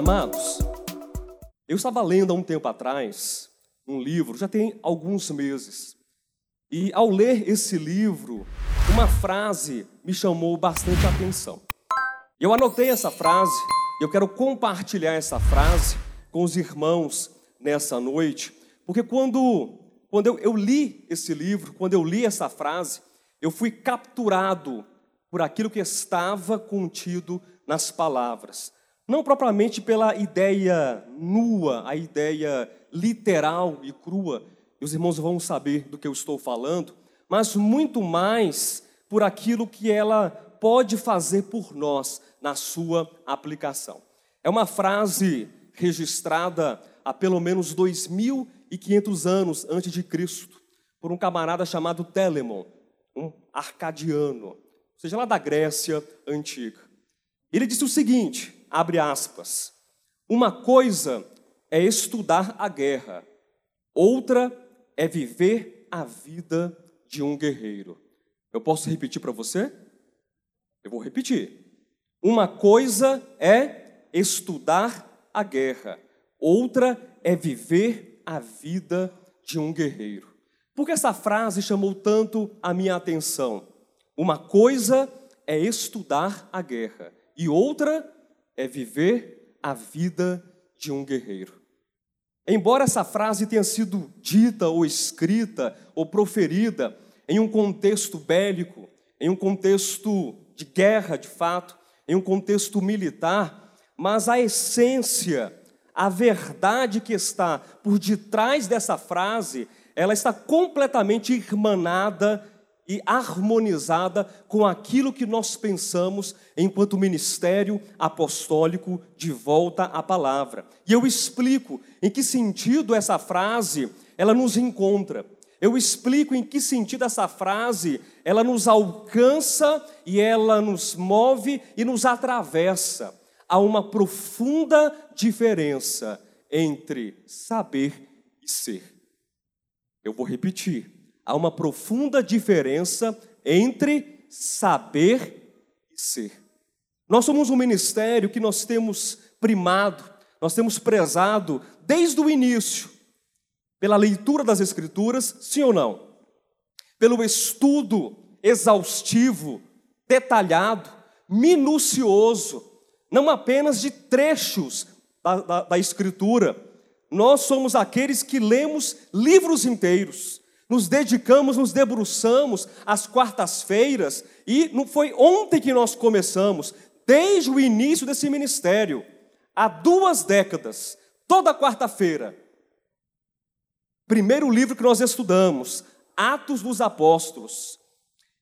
Amados, eu estava lendo há um tempo atrás um livro, já tem alguns meses, e ao ler esse livro, uma frase me chamou bastante atenção. Eu anotei essa frase, eu quero compartilhar essa frase com os irmãos nessa noite, porque quando, quando eu, eu li esse livro, quando eu li essa frase, eu fui capturado por aquilo que estava contido nas palavras. Não propriamente pela ideia nua, a ideia literal e crua, e os irmãos vão saber do que eu estou falando, mas muito mais por aquilo que ela pode fazer por nós na sua aplicação. É uma frase registrada há pelo menos 2.500 anos antes de Cristo, por um camarada chamado Telemon, um arcadiano, seja lá da Grécia antiga. Ele disse o seguinte, abre aspas, uma coisa é estudar a guerra, outra é viver a vida de um guerreiro. Eu posso repetir para você? Eu vou repetir. Uma coisa é estudar a guerra, outra é viver a vida de um guerreiro. Por que essa frase chamou tanto a minha atenção? Uma coisa é estudar a guerra e outra é viver a vida de um guerreiro. Embora essa frase tenha sido dita ou escrita ou proferida em um contexto bélico, em um contexto de guerra de fato, em um contexto militar, mas a essência, a verdade que está por detrás dessa frase, ela está completamente irmanada e harmonizada com aquilo que nós pensamos enquanto ministério apostólico de volta à palavra. E eu explico em que sentido essa frase ela nos encontra. Eu explico em que sentido essa frase ela nos alcança e ela nos move e nos atravessa. Há uma profunda diferença entre saber e ser. Eu vou repetir há uma profunda diferença entre saber e ser. Nós somos um ministério que nós temos primado, nós temos prezado desde o início pela leitura das Escrituras, sim ou não? Pelo estudo exaustivo, detalhado, minucioso, não apenas de trechos da, da, da Escritura. Nós somos aqueles que lemos livros inteiros nos dedicamos, nos debruçamos às quartas-feiras, e não foi ontem que nós começamos, desde o início desse ministério, há duas décadas, toda quarta-feira. Primeiro livro que nós estudamos, Atos dos Apóstolos.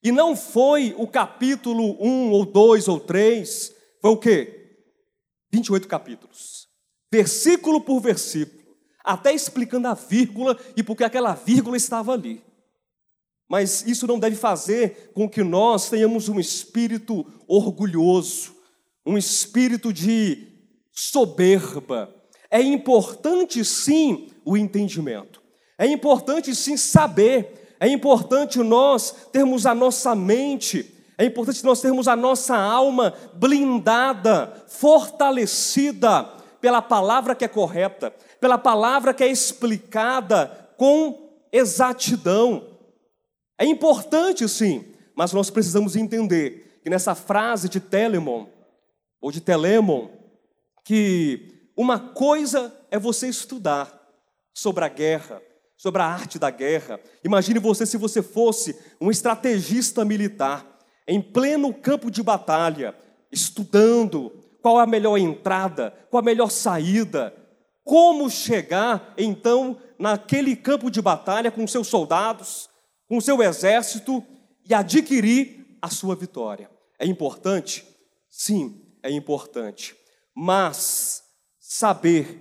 E não foi o capítulo 1 ou 2 ou 3, foi o quê? 28 capítulos. Versículo por versículo até explicando a vírgula e porque aquela vírgula estava ali. Mas isso não deve fazer com que nós tenhamos um espírito orgulhoso, um espírito de soberba. É importante sim o entendimento. É importante sim saber. É importante nós termos a nossa mente, é importante nós termos a nossa alma blindada, fortalecida pela palavra que é correta, pela palavra que é explicada com exatidão. É importante, sim, mas nós precisamos entender que nessa frase de Telemon, ou de Telemon, que uma coisa é você estudar sobre a guerra, sobre a arte da guerra. Imagine você se você fosse um estrategista militar, em pleno campo de batalha, estudando qual a melhor entrada, qual a melhor saída, como chegar então naquele campo de batalha com seus soldados, com seu exército e adquirir a sua vitória. É importante? Sim, é importante. Mas saber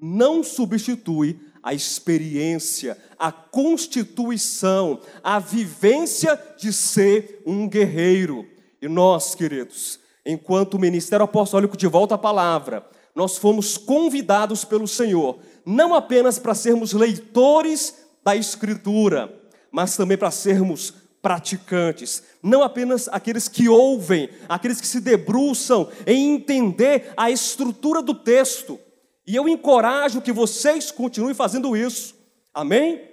não substitui a experiência, a constituição, a vivência de ser um guerreiro. E nós, queridos, enquanto Ministério Apostólico de Volta à Palavra, nós fomos convidados pelo Senhor, não apenas para sermos leitores da Escritura, mas também para sermos praticantes, não apenas aqueles que ouvem, aqueles que se debruçam em entender a estrutura do texto. E eu encorajo que vocês continuem fazendo isso. Amém?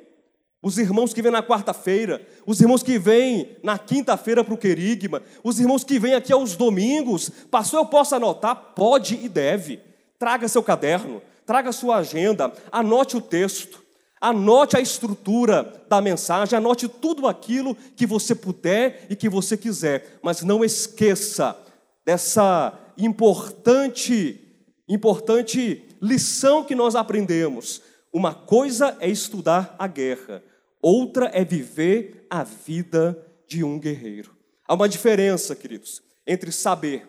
Os irmãos que vêm na quarta-feira, os irmãos que vêm na quinta-feira para o querigma, os irmãos que vêm aqui aos domingos. Pastor, eu posso anotar? Pode e deve. Traga seu caderno, traga sua agenda, anote o texto. Anote a estrutura da mensagem, anote tudo aquilo que você puder e que você quiser, mas não esqueça dessa importante, importante lição que nós aprendemos. Uma coisa é estudar a guerra, outra é viver a vida de um guerreiro. Há uma diferença, queridos, entre saber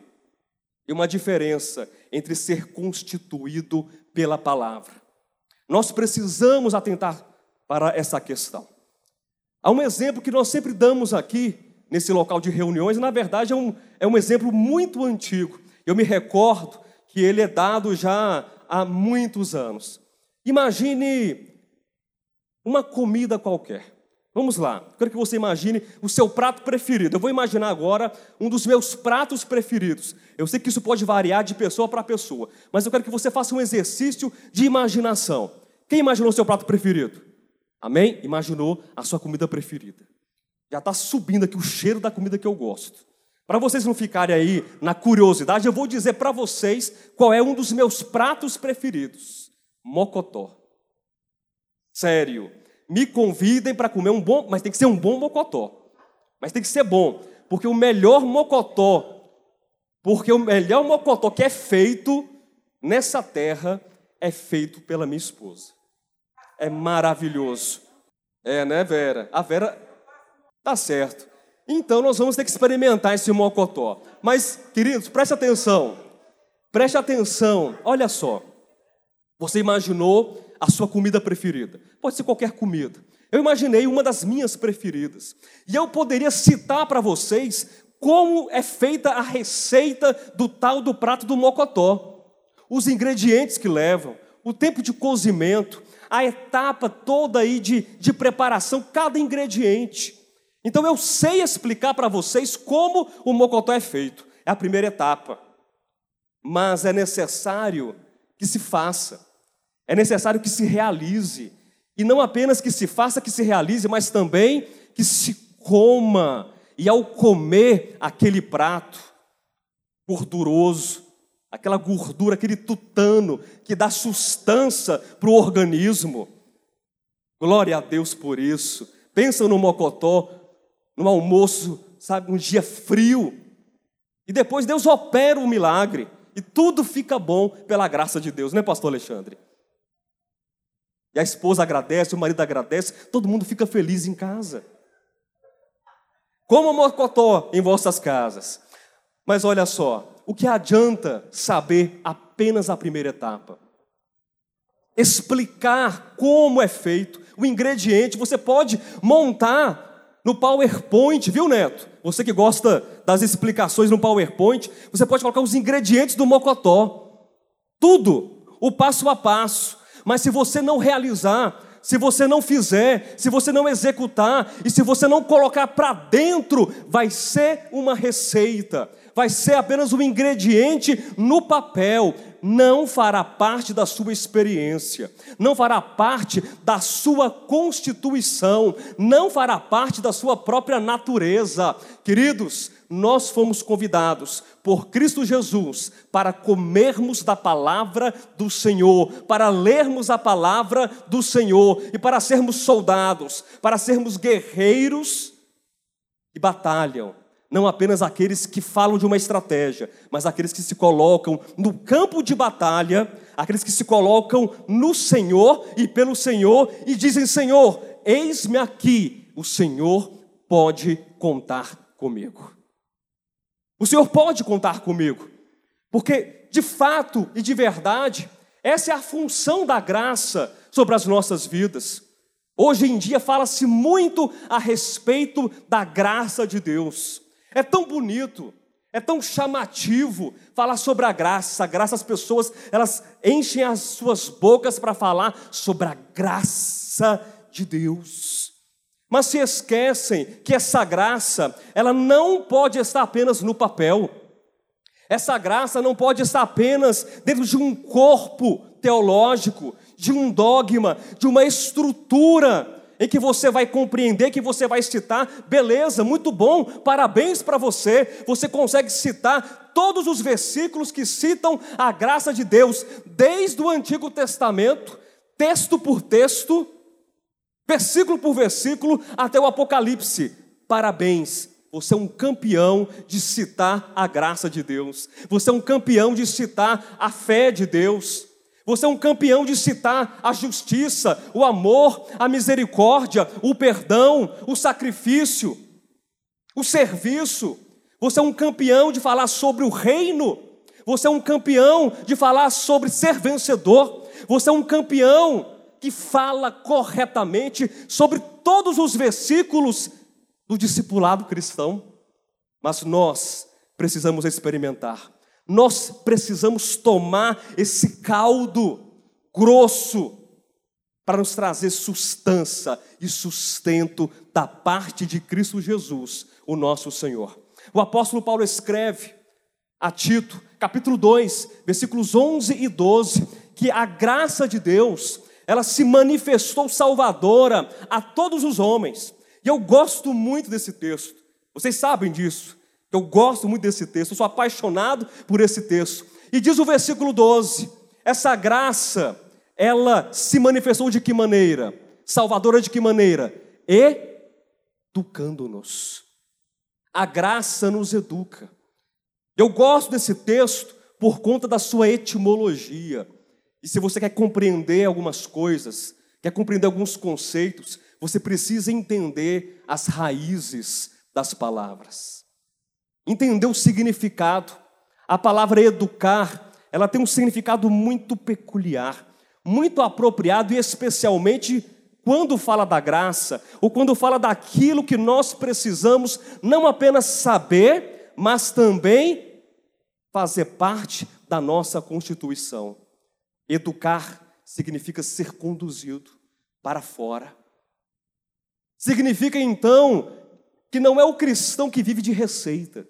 e uma diferença entre ser constituído pela palavra. Nós precisamos atentar para essa questão. Há um exemplo que nós sempre damos aqui, nesse local de reuniões, e na verdade é um, é um exemplo muito antigo. Eu me recordo que ele é dado já há muitos anos. Imagine uma comida qualquer. Vamos lá, quero que você imagine o seu prato preferido. Eu vou imaginar agora um dos meus pratos preferidos. Eu sei que isso pode variar de pessoa para pessoa, mas eu quero que você faça um exercício de imaginação. Quem imaginou o seu prato preferido? Amém? Imaginou a sua comida preferida. Já está subindo aqui o cheiro da comida que eu gosto. Para vocês não ficarem aí na curiosidade, eu vou dizer para vocês qual é um dos meus pratos preferidos: mocotó. Sério me convidem para comer um bom, mas tem que ser um bom mocotó. Mas tem que ser bom, porque o melhor mocotó, porque o melhor mocotó que é feito nessa terra é feito pela minha esposa. É maravilhoso. É, né, Vera? A Vera tá certo. Então nós vamos ter que experimentar esse mocotó. Mas, queridos, preste atenção. Preste atenção. Olha só. Você imaginou a sua comida preferida. Pode ser qualquer comida. Eu imaginei uma das minhas preferidas. E eu poderia citar para vocês como é feita a receita do tal do prato do mocotó. Os ingredientes que levam, o tempo de cozimento, a etapa toda aí de, de preparação, cada ingrediente. Então eu sei explicar para vocês como o mocotó é feito. É a primeira etapa. Mas é necessário que se faça. É necessário que se realize. E não apenas que se faça, que se realize, mas também que se coma. E ao comer aquele prato gorduroso, aquela gordura, aquele tutano que dá sustância para o organismo. Glória a Deus por isso. Pensa no mocotó, no almoço, sabe, um dia frio. E depois Deus opera o milagre. E tudo fica bom pela graça de Deus, né, pastor Alexandre? E a esposa agradece, o marido agradece, todo mundo fica feliz em casa. Como mocotó em vossas casas. Mas olha só, o que adianta saber apenas a primeira etapa? Explicar como é feito, o ingrediente, você pode montar no PowerPoint, viu, Neto? Você que gosta das explicações no PowerPoint, você pode colocar os ingredientes do mocotó. Tudo, o passo a passo. Mas se você não realizar, se você não fizer, se você não executar e se você não colocar para dentro, vai ser uma receita, vai ser apenas um ingrediente no papel, não fará parte da sua experiência, não fará parte da sua constituição, não fará parte da sua própria natureza. Queridos, nós fomos convidados por Cristo Jesus para comermos da palavra do Senhor, para lermos a palavra do Senhor e para sermos soldados, para sermos guerreiros que batalham. Não apenas aqueles que falam de uma estratégia, mas aqueles que se colocam no campo de batalha, aqueles que se colocam no Senhor e pelo Senhor e dizem: Senhor, eis-me aqui, o Senhor pode contar comigo. O Senhor pode contar comigo, porque de fato e de verdade, essa é a função da graça sobre as nossas vidas. Hoje em dia fala-se muito a respeito da graça de Deus. É tão bonito, é tão chamativo falar sobre a graça. A graça, as pessoas, elas enchem as suas bocas para falar sobre a graça de Deus. mas se esquecem que essa graça, ela não pode estar apenas no papel. Essa graça não pode estar apenas dentro de um corpo teológico, de um dogma, de uma estrutura em que você vai compreender, que você vai citar, beleza, muito bom, parabéns para você. Você consegue citar todos os versículos que citam a graça de Deus, desde o Antigo Testamento, texto por texto, versículo por versículo, até o Apocalipse. Parabéns, você é um campeão de citar a graça de Deus. Você é um campeão de citar a fé de Deus. Você é um campeão de citar a justiça, o amor, a misericórdia, o perdão, o sacrifício, o serviço. Você é um campeão de falar sobre o reino. Você é um campeão de falar sobre ser vencedor. Você é um campeão que fala corretamente sobre todos os versículos do discipulado cristão. Mas nós precisamos experimentar nós precisamos tomar esse caldo grosso para nos trazer sustância e sustento da parte de Cristo Jesus, o nosso Senhor. O apóstolo Paulo escreve a Tito, capítulo 2, versículos 11 e 12, que a graça de Deus, ela se manifestou salvadora a todos os homens. E eu gosto muito desse texto. Vocês sabem disso. Eu gosto muito desse texto, eu sou apaixonado por esse texto. E diz o versículo 12: essa graça, ela se manifestou de que maneira? Salvadora de que maneira? Educando-nos. A graça nos educa. Eu gosto desse texto por conta da sua etimologia. E se você quer compreender algumas coisas, quer compreender alguns conceitos, você precisa entender as raízes das palavras entender o significado. A palavra educar, ela tem um significado muito peculiar, muito apropriado e especialmente quando fala da graça, ou quando fala daquilo que nós precisamos não apenas saber, mas também fazer parte da nossa constituição. Educar significa ser conduzido para fora. Significa então que não é o cristão que vive de receita.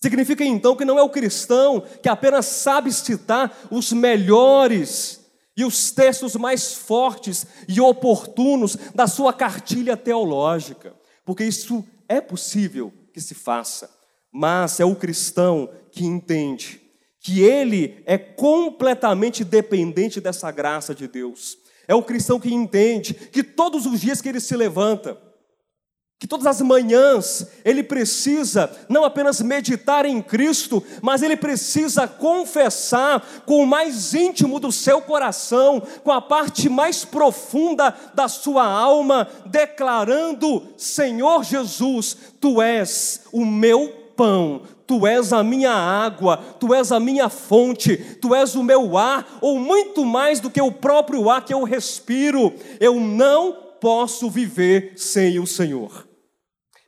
Significa então que não é o cristão que apenas sabe citar os melhores e os textos mais fortes e oportunos da sua cartilha teológica, porque isso é possível que se faça, mas é o cristão que entende que ele é completamente dependente dessa graça de Deus. É o cristão que entende que todos os dias que ele se levanta, que todas as manhãs ele precisa não apenas meditar em Cristo, mas ele precisa confessar com o mais íntimo do seu coração, com a parte mais profunda da sua alma, declarando: Senhor Jesus, tu és o meu pão, tu és a minha água, tu és a minha fonte, tu és o meu ar, ou muito mais do que o próprio ar que eu respiro. Eu não posso viver sem o Senhor.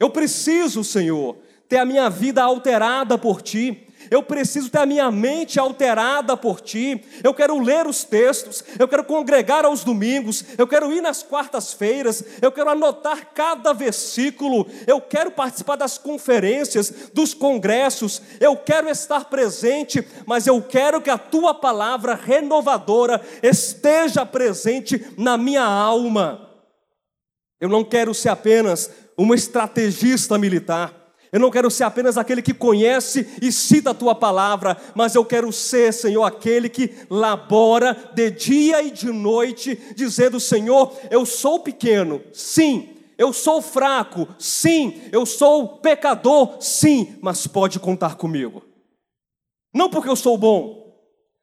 Eu preciso, Senhor, ter a minha vida alterada por Ti. Eu preciso ter a minha mente alterada por Ti. Eu quero ler os textos, eu quero congregar aos domingos, eu quero ir nas quartas-feiras, eu quero anotar cada versículo, eu quero participar das conferências, dos congressos, eu quero estar presente, mas eu quero que a Tua palavra renovadora esteja presente na minha alma. Eu não quero ser apenas uma estrategista militar. Eu não quero ser apenas aquele que conhece e cita a tua palavra, mas eu quero ser, Senhor, aquele que labora de dia e de noite, dizendo: Senhor, eu sou pequeno, sim, eu sou fraco, sim, eu sou pecador, sim, mas pode contar comigo. Não porque eu sou bom,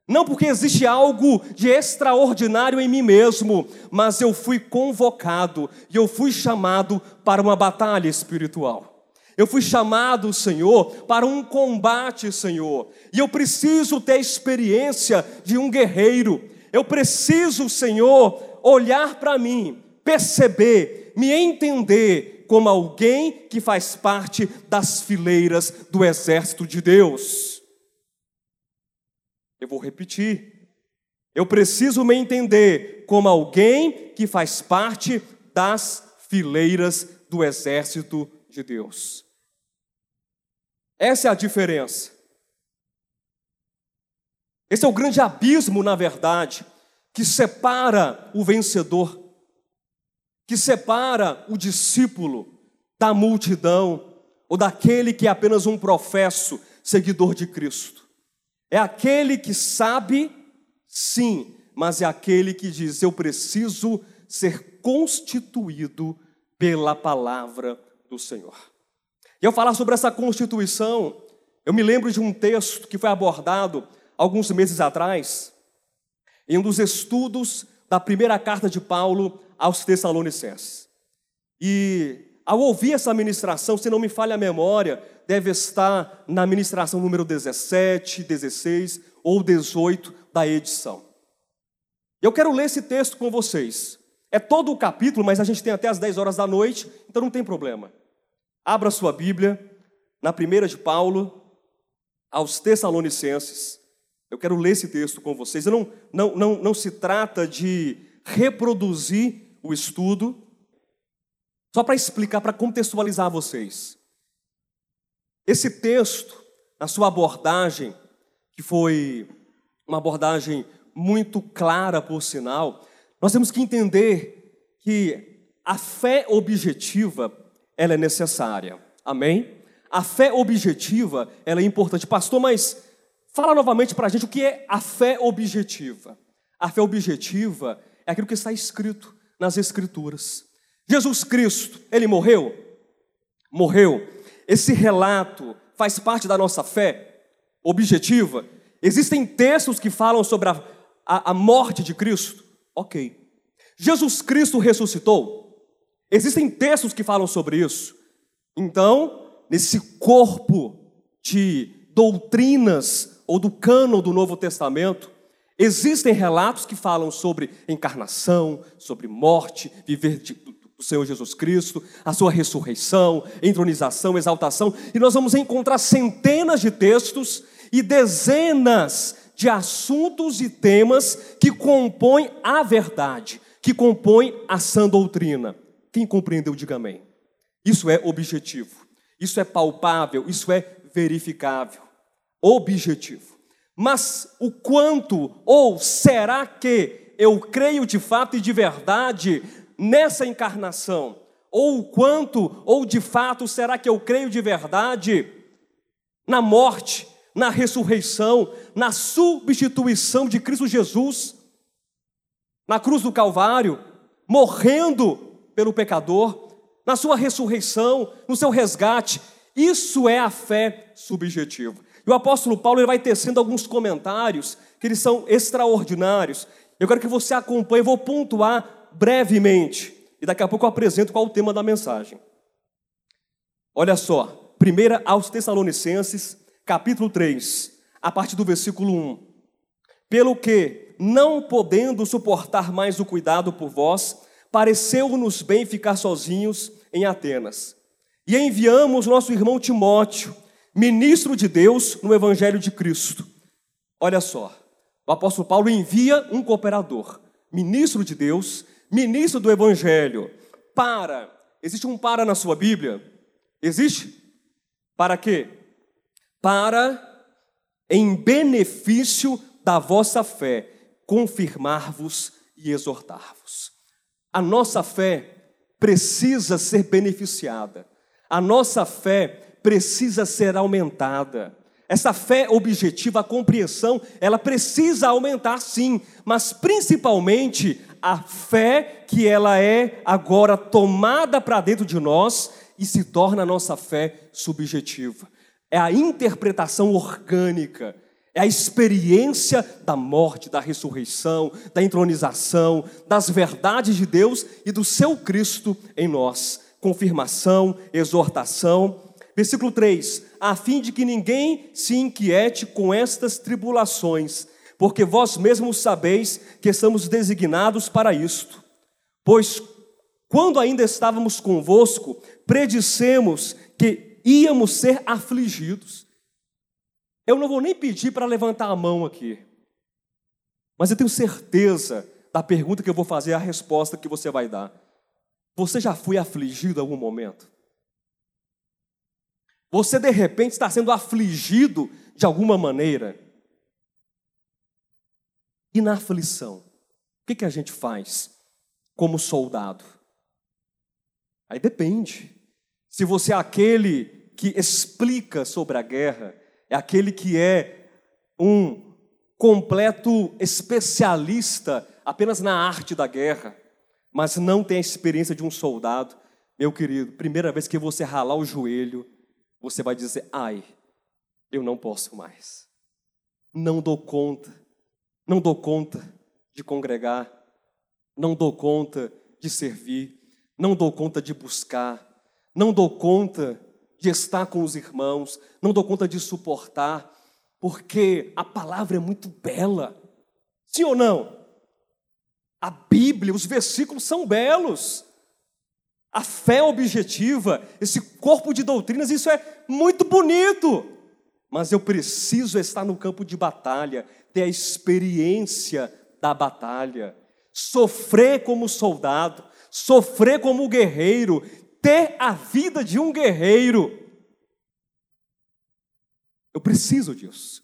não porque existe algo de extraordinário em mim mesmo, mas eu fui convocado e eu fui chamado para uma batalha espiritual. Eu fui chamado, Senhor, para um combate, Senhor. E eu preciso ter a experiência de um guerreiro. Eu preciso, Senhor, olhar para mim, perceber, me entender como alguém que faz parte das fileiras do exército de Deus. Eu vou repetir. Eu preciso me entender como alguém que faz parte das fileiras do exército de Deus. Essa é a diferença. Esse é o grande abismo, na verdade, que separa o vencedor, que separa o discípulo da multidão ou daquele que é apenas um professo, seguidor de Cristo. É aquele que sabe, sim, mas é aquele que diz: Eu preciso ser constituído pela palavra do Senhor. E ao falar sobre essa constituição, eu me lembro de um texto que foi abordado alguns meses atrás, em um dos estudos da primeira carta de Paulo aos Tessalonicenses. E ao ouvir essa ministração, se não me falha a memória, deve estar na ministração número 17, 16 ou 18 da edição. Eu quero ler esse texto com vocês. É todo o capítulo, mas a gente tem até as 10 horas da noite, então não tem problema. Abra sua Bíblia na primeira de Paulo aos Tessalonicenses. Eu quero ler esse texto com vocês. Não, não, não, não se trata de reproduzir o estudo, só para explicar, para contextualizar vocês. Esse texto, a sua abordagem, que foi uma abordagem muito clara, por sinal, nós temos que entender que a fé objetiva, ela é necessária. Amém? A fé objetiva, ela é importante. Pastor, mas fala novamente para a gente o que é a fé objetiva. A fé objetiva é aquilo que está escrito nas Escrituras. Jesus Cristo, ele morreu? Morreu. Esse relato faz parte da nossa fé objetiva? Existem textos que falam sobre a, a, a morte de Cristo? Ok. Jesus Cristo ressuscitou? Existem textos que falam sobre isso. Então, nesse corpo de doutrinas ou do cano do Novo Testamento, existem relatos que falam sobre encarnação, sobre morte, viver de, do Senhor Jesus Cristo, a sua ressurreição, entronização, exaltação, e nós vamos encontrar centenas de textos e dezenas de assuntos e temas que compõem a verdade, que compõem a sã doutrina. Quem compreendeu, diga amém. Isso é objetivo, isso é palpável, isso é verificável. Objetivo. Mas o quanto, ou será que eu creio de fato e de verdade nessa encarnação? Ou o quanto, ou de fato, será que eu creio de verdade na morte, na ressurreição, na substituição de Cristo Jesus, na cruz do Calvário, morrendo pelo pecador, na sua ressurreição, no seu resgate? Isso é a fé subjetiva. E o apóstolo Paulo ele vai tecendo alguns comentários que eles são extraordinários. Eu quero que você acompanhe, vou pontuar brevemente, e daqui a pouco eu apresento qual é o tema da mensagem. Olha só, primeira aos Tessalonicenses, capítulo 3, a partir do versículo 1. Pelo que, não podendo suportar mais o cuidado por vós, pareceu-nos bem ficar sozinhos em Atenas. E enviamos nosso irmão Timóteo, ministro de Deus no Evangelho de Cristo. Olha só, o apóstolo Paulo envia um cooperador, ministro de Deus, ministro do Evangelho, para. Existe um para na sua Bíblia? Existe? Para quê? Para, em benefício da vossa fé, confirmar-vos e exortar-vos. A nossa fé precisa ser beneficiada, a nossa fé precisa ser aumentada. Essa fé objetiva, a compreensão, ela precisa aumentar sim, mas principalmente a fé que ela é agora tomada para dentro de nós e se torna a nossa fé subjetiva. É a interpretação orgânica, é a experiência da morte, da ressurreição, da entronização, das verdades de Deus e do seu Cristo em nós. Confirmação, exortação. Versículo 3: a fim de que ninguém se inquiete com estas tribulações porque vós mesmos sabeis que estamos designados para isto. Pois quando ainda estávamos convosco, predissemos que íamos ser afligidos. Eu não vou nem pedir para levantar a mão aqui, mas eu tenho certeza da pergunta que eu vou fazer, a resposta que você vai dar. Você já foi afligido em algum momento? Você de repente está sendo afligido de alguma maneira? E na aflição, o que, que a gente faz como soldado? Aí depende. Se você é aquele que explica sobre a guerra, é aquele que é um completo especialista apenas na arte da guerra, mas não tem a experiência de um soldado, meu querido, primeira vez que você ralar o joelho, você vai dizer: ai, eu não posso mais, não dou conta, não dou conta de congregar, não dou conta de servir, não dou conta de buscar, não dou conta de estar com os irmãos, não dou conta de suportar, porque a palavra é muito bela. Sim ou não? A Bíblia, os versículos são belos. A fé objetiva, esse corpo de doutrinas, isso é muito bonito. Mas eu preciso estar no campo de batalha, ter a experiência da batalha, sofrer como soldado, sofrer como guerreiro, ter a vida de um guerreiro. Eu preciso disso.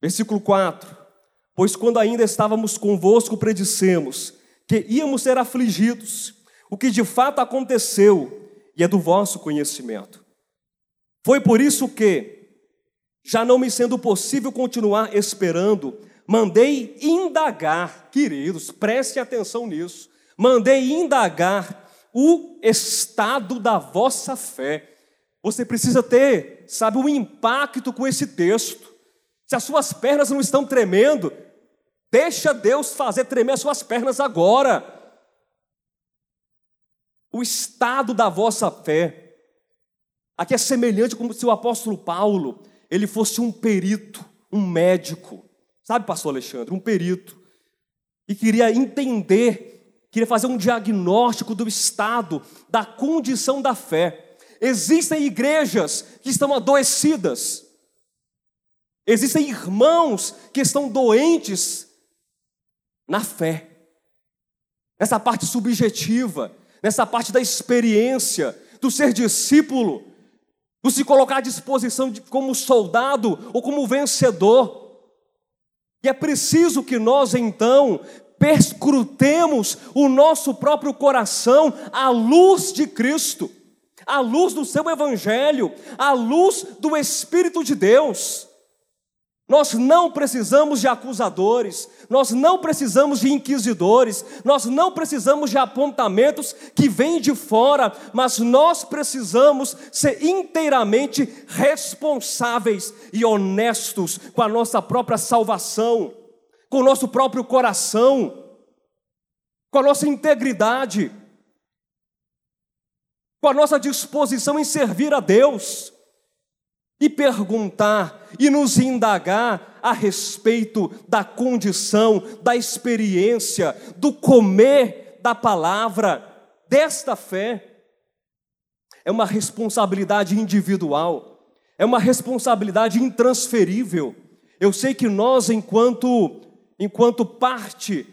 Versículo 4: Pois quando ainda estávamos convosco, predissemos que íamos ser afligidos, o que de fato aconteceu e é do vosso conhecimento. Foi por isso que, já não me sendo possível continuar esperando, mandei indagar, queridos, prestem atenção nisso, mandei indagar o estado da vossa fé. Você precisa ter, sabe, um impacto com esse texto. Se as suas pernas não estão tremendo, deixa Deus fazer tremer as suas pernas agora. O estado da vossa fé. Aqui é semelhante como se o apóstolo Paulo, ele fosse um perito, um médico. Sabe, pastor Alexandre, um perito. E queria entender, queria fazer um diagnóstico do estado, da condição da fé. Existem igrejas que estão adoecidas, Existem irmãos que estão doentes na fé, nessa parte subjetiva, nessa parte da experiência, do ser discípulo, do se colocar à disposição de, como soldado ou como vencedor. E é preciso que nós então perscrutemos o nosso próprio coração à luz de Cristo, à luz do seu Evangelho, à luz do Espírito de Deus. Nós não precisamos de acusadores, nós não precisamos de inquisidores, nós não precisamos de apontamentos que vêm de fora, mas nós precisamos ser inteiramente responsáveis e honestos com a nossa própria salvação, com o nosso próprio coração, com a nossa integridade, com a nossa disposição em servir a Deus e perguntar e nos indagar a respeito da condição, da experiência, do comer da palavra, desta fé. É uma responsabilidade individual, é uma responsabilidade intransferível. Eu sei que nós, enquanto, enquanto parte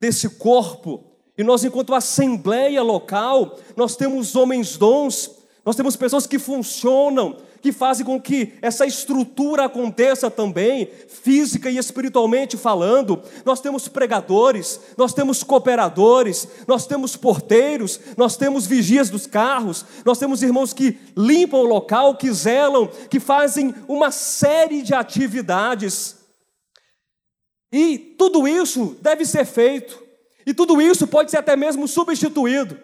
desse corpo, e nós, enquanto assembleia local, nós temos homens dons, nós temos pessoas que funcionam, que fazem com que essa estrutura aconteça também, física e espiritualmente falando. Nós temos pregadores, nós temos cooperadores, nós temos porteiros, nós temos vigias dos carros, nós temos irmãos que limpam o local, que zelam, que fazem uma série de atividades. E tudo isso deve ser feito, e tudo isso pode ser até mesmo substituído.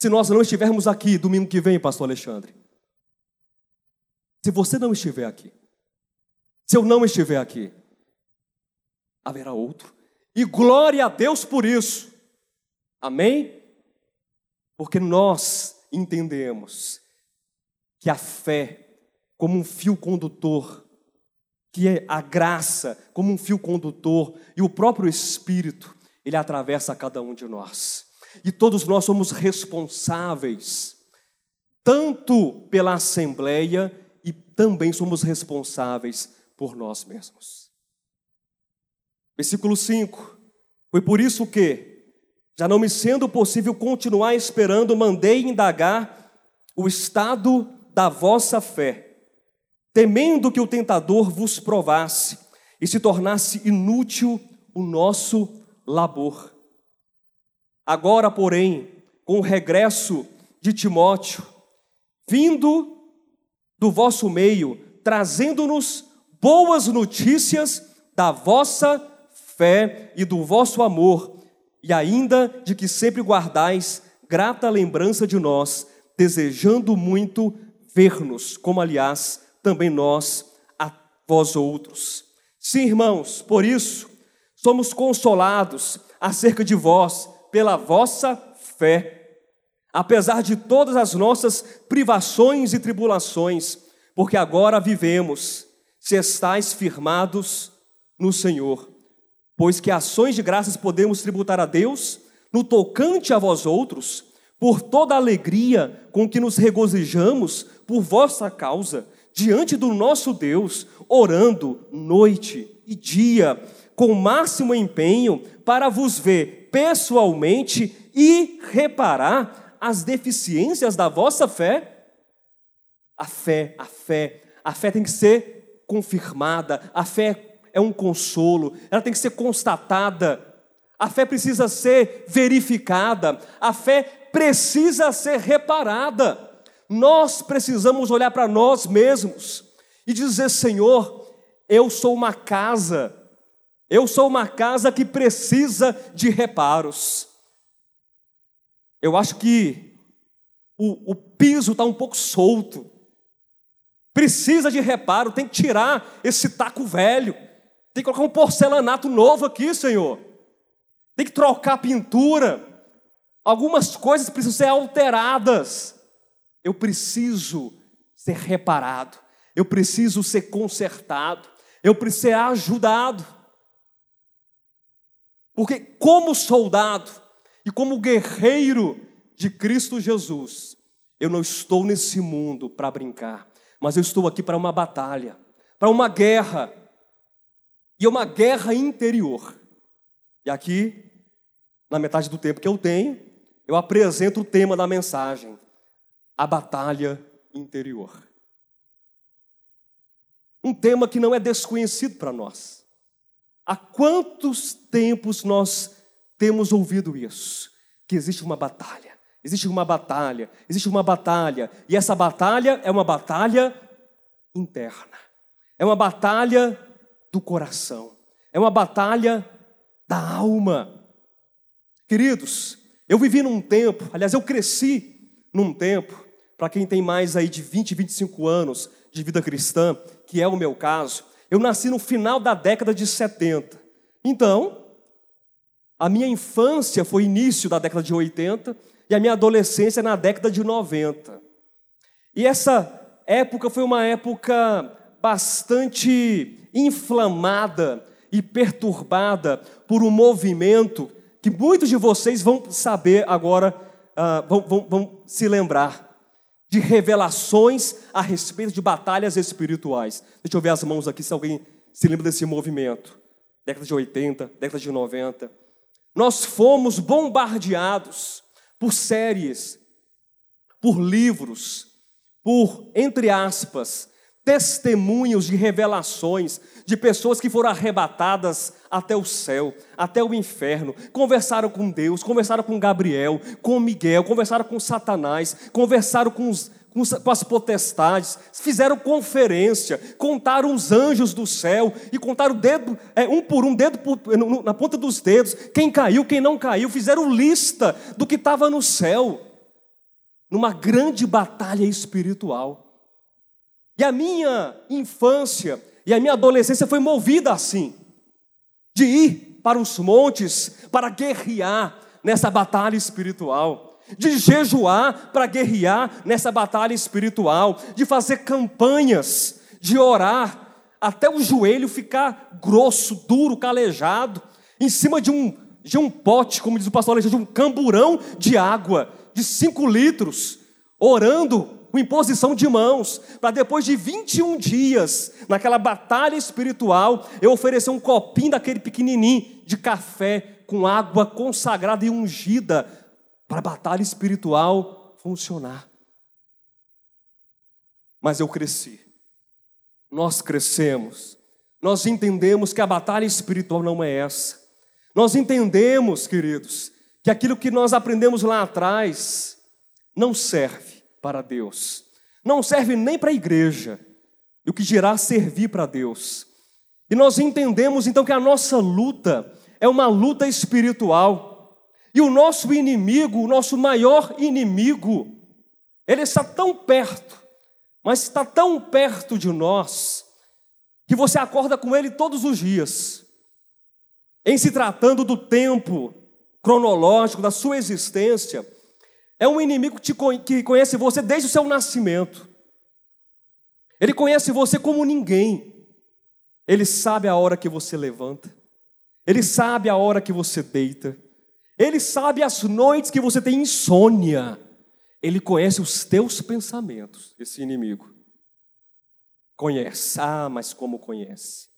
Se nós não estivermos aqui domingo que vem, Pastor Alexandre. Se você não estiver aqui, se eu não estiver aqui, haverá outro. E glória a Deus por isso. Amém? Porque nós entendemos que a fé, como um fio condutor, que é a graça, como um fio condutor, e o próprio Espírito, ele atravessa cada um de nós. E todos nós somos responsáveis, tanto pela Assembleia e também somos responsáveis por nós mesmos. Versículo 5: Foi por isso que, Já não me sendo possível continuar esperando, mandei indagar o estado da vossa fé, temendo que o tentador vos provasse e se tornasse inútil o nosso labor. Agora, porém, com o regresso de Timóteo, vindo do vosso meio, trazendo-nos boas notícias da vossa fé e do vosso amor, e ainda de que sempre guardais grata lembrança de nós, desejando muito ver-nos, como aliás também nós a vós outros. Sim, irmãos, por isso somos consolados acerca de vós pela vossa fé, apesar de todas as nossas privações e tribulações, porque agora vivemos, se estáis firmados no Senhor. Pois que ações de graças podemos tributar a Deus no tocante a vós outros, por toda a alegria com que nos regozijamos por vossa causa, diante do nosso Deus, orando noite e dia, com máximo empenho, para vos ver pessoalmente e reparar as deficiências da vossa fé? A fé, a fé, a fé tem que ser confirmada, a fé é um consolo, ela tem que ser constatada, a fé precisa ser verificada, a fé precisa ser reparada. Nós precisamos olhar para nós mesmos e dizer: Senhor, eu sou uma casa, eu sou uma casa que precisa de reparos. Eu acho que o, o piso está um pouco solto, precisa de reparo, tem que tirar esse taco velho, tem que colocar um porcelanato novo aqui, Senhor, tem que trocar a pintura, algumas coisas precisam ser alteradas. Eu preciso ser reparado, eu preciso ser consertado, eu preciso ser ajudado. Porque, como soldado e como guerreiro de Cristo Jesus, eu não estou nesse mundo para brincar, mas eu estou aqui para uma batalha, para uma guerra, e é uma guerra interior. E aqui, na metade do tempo que eu tenho, eu apresento o tema da mensagem: a batalha interior. Um tema que não é desconhecido para nós. Há quantos tempos nós temos ouvido isso? Que existe uma batalha, existe uma batalha, existe uma batalha, e essa batalha é uma batalha interna, é uma batalha do coração, é uma batalha da alma. Queridos, eu vivi num tempo, aliás, eu cresci num tempo para quem tem mais aí de 20, 25 anos de vida cristã, que é o meu caso, eu nasci no final da década de 70. Então, a minha infância foi início da década de 80 e a minha adolescência na década de 90. E essa época foi uma época bastante inflamada e perturbada por um movimento que muitos de vocês vão saber agora, uh, vão, vão, vão se lembrar de revelações a respeito de batalhas espirituais. Deixa eu ver as mãos aqui se alguém se lembra desse movimento. Década de 80, década de 90. Nós fomos bombardeados por séries, por livros, por, entre aspas, testemunhos de revelações de pessoas que foram arrebatadas até o céu, até o inferno, conversaram com Deus, conversaram com Gabriel, com Miguel, conversaram com Satanás, conversaram com, os, com as potestades, fizeram conferência, contaram os anjos do céu e contaram dedo, é, um por um, dedo por, na ponta dos dedos, quem caiu, quem não caiu, fizeram lista do que estava no céu, numa grande batalha espiritual. E a minha infância e a minha adolescência foi movida assim, de ir para os montes para guerrear nessa batalha espiritual, de jejuar para guerrear nessa batalha espiritual, de fazer campanhas, de orar até o joelho ficar grosso, duro, calejado, em cima de um, de um pote, como diz o pastor Alexandre, de um camburão de água, de cinco litros, orando com imposição de mãos, para depois de 21 dias, naquela batalha espiritual, eu oferecer um copinho daquele pequenininho de café com água consagrada e ungida para a batalha espiritual funcionar. Mas eu cresci. Nós crescemos. Nós entendemos que a batalha espiritual não é essa. Nós entendemos, queridos, que aquilo que nós aprendemos lá atrás não serve para Deus. Não serve nem para a igreja. E o que dirá servir para Deus. E nós entendemos então que a nossa luta é uma luta espiritual. E o nosso inimigo, o nosso maior inimigo, ele está tão perto, mas está tão perto de nós, que você acorda com ele todos os dias. Em se tratando do tempo cronológico da sua existência, é um inimigo que conhece você desde o seu nascimento. Ele conhece você como ninguém. Ele sabe a hora que você levanta. Ele sabe a hora que você deita. Ele sabe as noites que você tem insônia. Ele conhece os teus pensamentos, esse inimigo. Conhece. Ah, mas como conhece?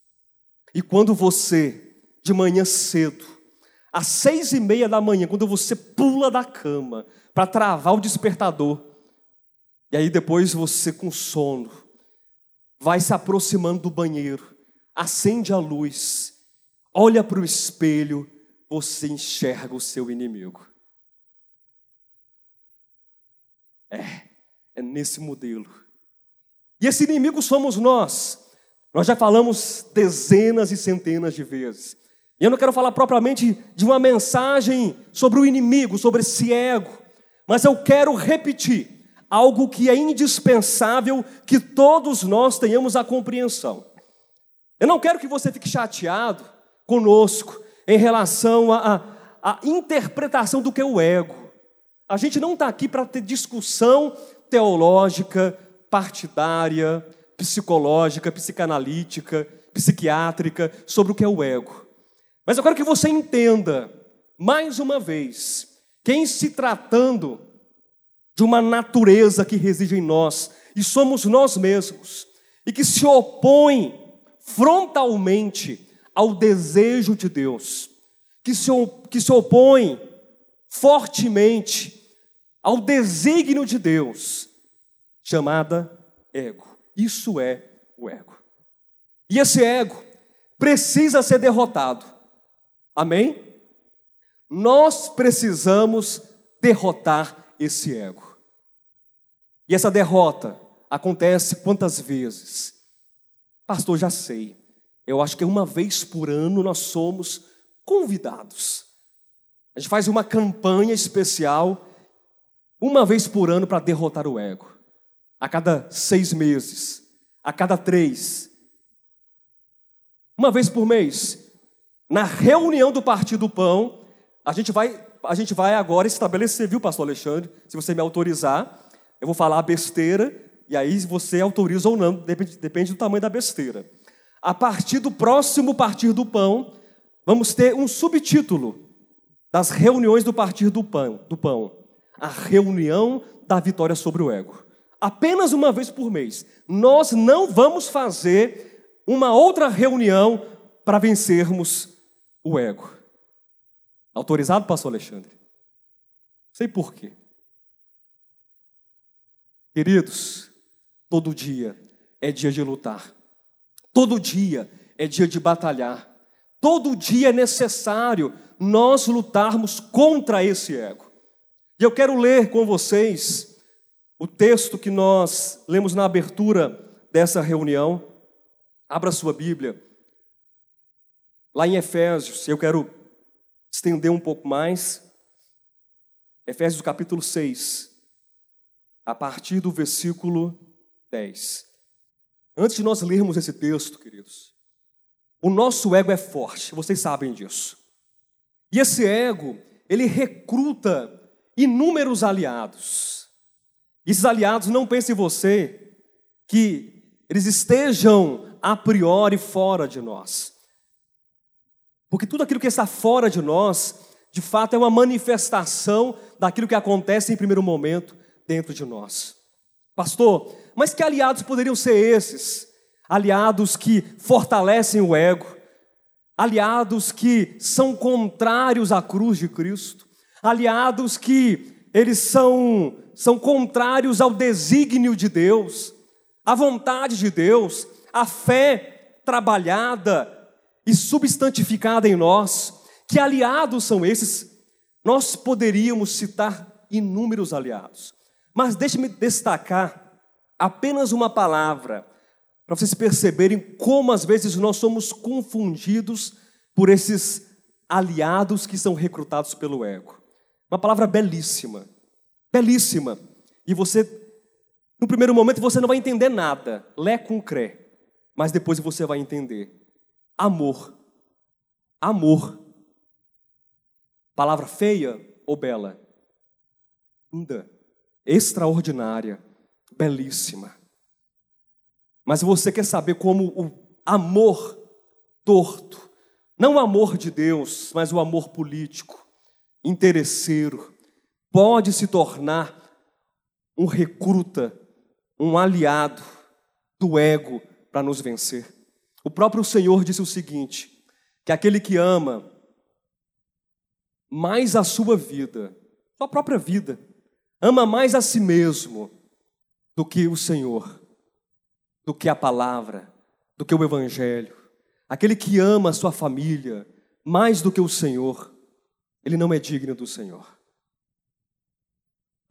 E quando você, de manhã cedo, às seis e meia da manhã, quando você pula da cama para travar o despertador, e aí depois você com sono, vai se aproximando do banheiro, acende a luz, olha para o espelho, você enxerga o seu inimigo. É, é nesse modelo. E esse inimigo somos nós. Nós já falamos dezenas e centenas de vezes. E eu não quero falar propriamente de uma mensagem sobre o inimigo, sobre esse ego, mas eu quero repetir algo que é indispensável que todos nós tenhamos a compreensão. Eu não quero que você fique chateado conosco em relação à interpretação do que é o ego. A gente não está aqui para ter discussão teológica, partidária, psicológica, psicanalítica, psiquiátrica sobre o que é o ego. Mas eu quero que você entenda, mais uma vez, que em se tratando de uma natureza que reside em nós, e somos nós mesmos, e que se opõe frontalmente ao desejo de Deus, que se, que se opõe fortemente ao desígnio de Deus, chamada ego. Isso é o ego. E esse ego precisa ser derrotado. Amém? Nós precisamos derrotar esse ego. E essa derrota acontece quantas vezes? Pastor, já sei. Eu acho que uma vez por ano nós somos convidados. A gente faz uma campanha especial, uma vez por ano, para derrotar o ego. A cada seis meses, a cada três, uma vez por mês, na reunião do Partido Pão, a gente vai, a gente vai agora estabelecer, viu, pastor Alexandre? Se você me autorizar, eu vou falar besteira, e aí você autoriza ou não, depende, depende do tamanho da besteira. A partir do próximo Partido do Pão, vamos ter um subtítulo das reuniões do Partido do Pão, do Pão. A reunião da vitória sobre o ego. Apenas uma vez por mês. Nós não vamos fazer uma outra reunião para vencermos o ego. Autorizado, pastor Alexandre? Sei por quê. Queridos, todo dia é dia de lutar. Todo dia é dia de batalhar. Todo dia é necessário nós lutarmos contra esse ego. E eu quero ler com vocês o texto que nós lemos na abertura dessa reunião. Abra sua Bíblia. Lá em Efésios, eu quero estender um pouco mais. Efésios capítulo 6, a partir do versículo 10. Antes de nós lermos esse texto, queridos, o nosso ego é forte, vocês sabem disso. E esse ego, ele recruta inúmeros aliados. Esses aliados não pensem em você que eles estejam a priori fora de nós. Porque tudo aquilo que está fora de nós, de fato, é uma manifestação daquilo que acontece em primeiro momento dentro de nós. Pastor, mas que aliados poderiam ser esses? Aliados que fortalecem o ego, aliados que são contrários à cruz de Cristo, aliados que eles são, são contrários ao desígnio de Deus, à vontade de Deus, à fé trabalhada e substantificada em nós. Que aliados são esses? Nós poderíamos citar inúmeros aliados, mas deixe-me destacar apenas uma palavra para vocês perceberem como às vezes nós somos confundidos por esses aliados que são recrutados pelo ego. Uma palavra belíssima, belíssima. E você, no primeiro momento, você não vai entender nada, lé com cré, mas depois você vai entender. Amor. Amor. Palavra feia ou bela? Linda, extraordinária, belíssima. Mas você quer saber como o amor torto, não o amor de Deus, mas o amor político, interesseiro, pode se tornar um recruta, um aliado do ego para nos vencer. O próprio Senhor disse o seguinte: que aquele que ama mais a sua vida, sua própria vida, ama mais a si mesmo do que o Senhor do que a palavra, do que o evangelho. Aquele que ama a sua família mais do que o Senhor, ele não é digno do Senhor.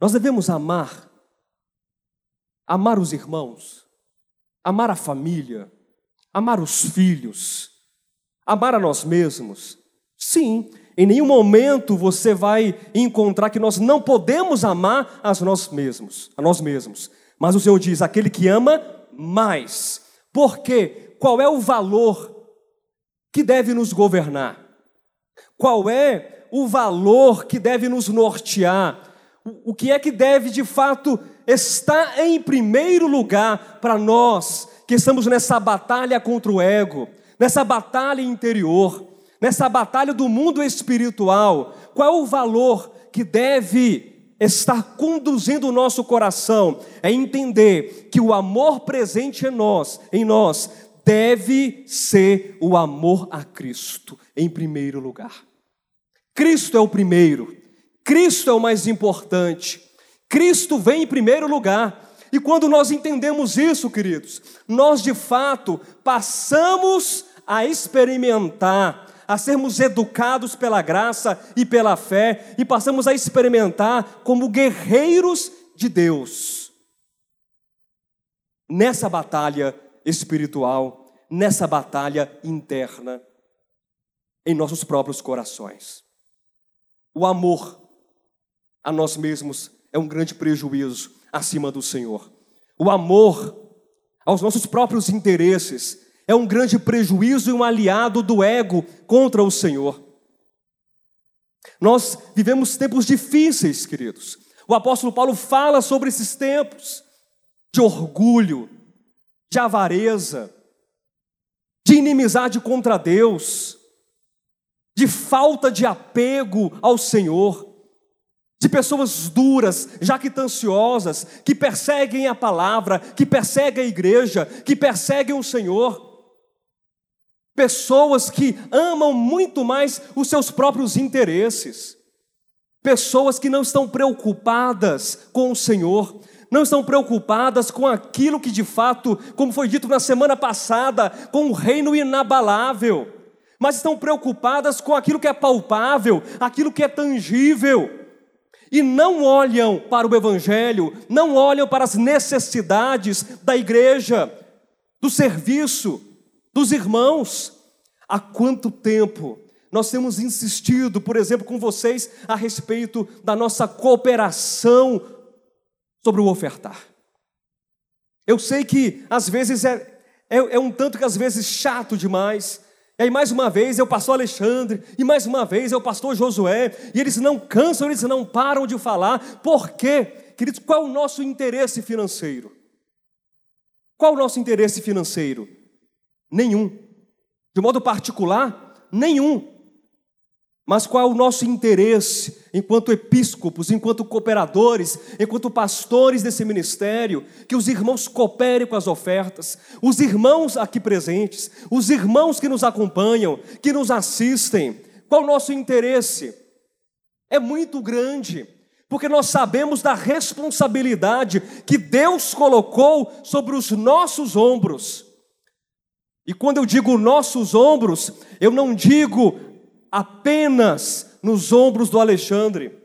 Nós devemos amar, amar os irmãos, amar a família, amar os filhos, amar a nós mesmos. Sim, em nenhum momento você vai encontrar que nós não podemos amar a nós mesmos, a nós mesmos. Mas o Senhor diz: aquele que ama mais. Porque qual é o valor que deve nos governar? Qual é o valor que deve nos nortear? O que é que deve de fato estar em primeiro lugar para nós que estamos nessa batalha contra o ego, nessa batalha interior, nessa batalha do mundo espiritual? Qual é o valor que deve estar conduzindo o nosso coração é entender que o amor presente em nós, em nós, deve ser o amor a Cristo em primeiro lugar. Cristo é o primeiro, Cristo é o mais importante. Cristo vem em primeiro lugar. E quando nós entendemos isso, queridos, nós de fato passamos a experimentar a sermos educados pela graça e pela fé e passamos a experimentar como guerreiros de Deus. Nessa batalha espiritual, nessa batalha interna, em nossos próprios corações. O amor a nós mesmos é um grande prejuízo acima do Senhor. O amor aos nossos próprios interesses é um grande prejuízo e um aliado do ego contra o Senhor. Nós vivemos tempos difíceis, queridos. O apóstolo Paulo fala sobre esses tempos de orgulho, de avareza, de inimizade contra Deus, de falta de apego ao Senhor de pessoas duras, jactanciosas, que perseguem a palavra, que perseguem a igreja, que perseguem o Senhor. Pessoas que amam muito mais os seus próprios interesses. Pessoas que não estão preocupadas com o Senhor, não estão preocupadas com aquilo que de fato, como foi dito na semana passada, com o reino inabalável, mas estão preocupadas com aquilo que é palpável, aquilo que é tangível. E não olham para o Evangelho, não olham para as necessidades da igreja, do serviço, dos irmãos. Há quanto tempo nós temos insistido, por exemplo, com vocês a respeito da nossa cooperação sobre o ofertar. Eu sei que às vezes é, é, é um tanto que às vezes chato demais. E aí, mais uma vez, é o pastor Alexandre, e mais uma vez é o pastor Josué, e eles não cansam, eles não param de falar. Por quê? Queridos, qual é o nosso interesse financeiro? Qual o nosso interesse financeiro? Nenhum. De modo particular, nenhum. Mas qual é o nosso interesse enquanto episcopos, enquanto cooperadores, enquanto pastores desse ministério? Que os irmãos cooperem com as ofertas, os irmãos aqui presentes, os irmãos que nos acompanham, que nos assistem. Qual o nosso interesse? É muito grande, porque nós sabemos da responsabilidade que Deus colocou sobre os nossos ombros. E quando eu digo nossos ombros, eu não digo apenas nos ombros do Alexandre,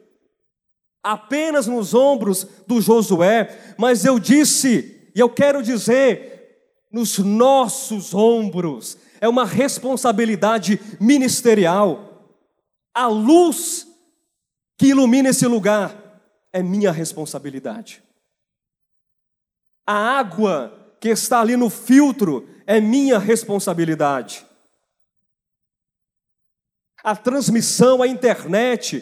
apenas nos ombros do Josué, mas eu disse, e eu quero dizer, nos nossos ombros, é uma responsabilidade ministerial. A luz que ilumina esse lugar é minha responsabilidade. A água que está ali no filtro é minha responsabilidade a transmissão, a internet,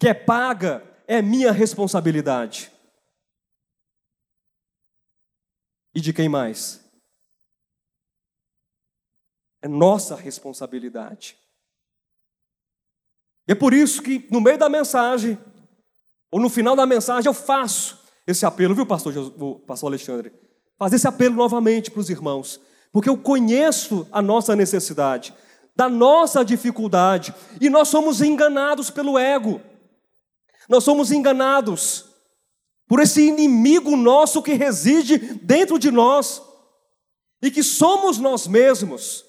que é paga, é minha responsabilidade. E de quem mais? É nossa responsabilidade. E é por isso que no meio da mensagem, ou no final da mensagem, eu faço esse apelo, viu, pastor, pastor Alexandre? Fazer esse apelo novamente para os irmãos, porque eu conheço a nossa necessidade da nossa dificuldade, e nós somos enganados pelo ego, nós somos enganados por esse inimigo nosso que reside dentro de nós, e que somos nós mesmos,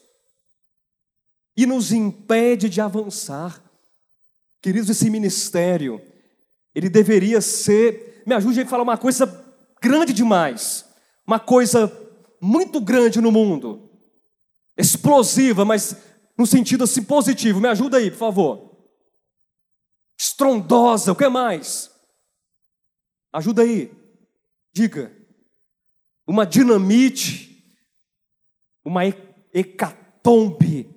e nos impede de avançar. Queridos, esse ministério, ele deveria ser, me ajude a falar uma coisa grande demais, uma coisa muito grande no mundo, explosiva, mas no sentido assim positivo. Me ajuda aí, por favor. Estrondosa, o que mais? Ajuda aí. Diga. Uma dinamite, uma hecatombe.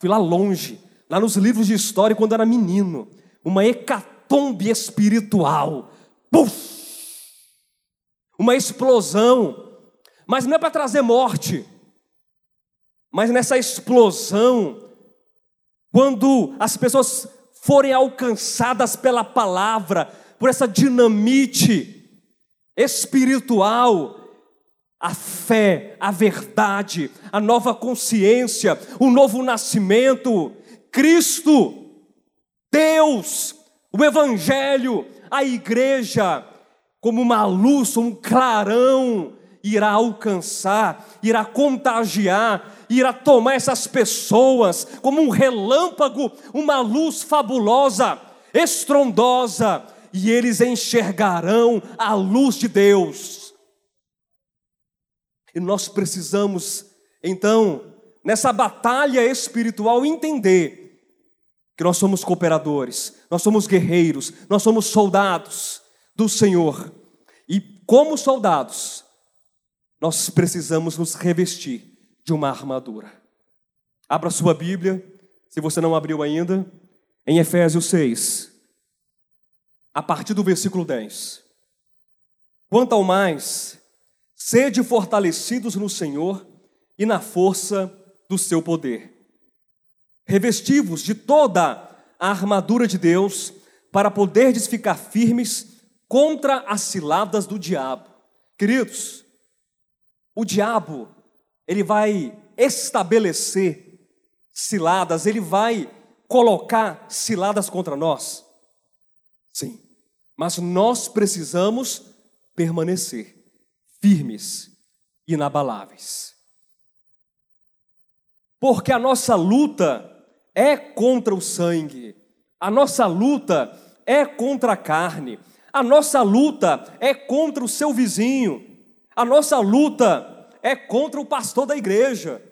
Fui lá longe, lá nos livros de história quando era menino. Uma hecatombe espiritual. Puf! Uma explosão. Mas não é para trazer morte mas nessa explosão, quando as pessoas forem alcançadas pela palavra, por essa dinamite espiritual, a fé, a verdade, a nova consciência, o novo nascimento, Cristo, Deus, o Evangelho, a igreja, como uma luz, um clarão, irá alcançar, irá contagiar, irá tomar essas pessoas como um relâmpago, uma luz fabulosa, estrondosa, e eles enxergarão a luz de Deus. E nós precisamos, então, nessa batalha espiritual, entender que nós somos cooperadores, nós somos guerreiros, nós somos soldados do Senhor. E como soldados, nós precisamos nos revestir de uma armadura. Abra sua Bíblia, se você não abriu ainda, em Efésios 6, a partir do versículo 10. Quanto ao mais, sede fortalecidos no Senhor e na força do seu poder. Revestivos de toda a armadura de Deus, para poderdes ficar firmes contra as ciladas do diabo. Queridos, o diabo ele vai estabelecer ciladas, ele vai colocar ciladas contra nós? Sim, mas nós precisamos permanecer firmes, inabaláveis. Porque a nossa luta é contra o sangue, a nossa luta é contra a carne, a nossa luta é contra o seu vizinho, a nossa luta é contra o pastor da igreja.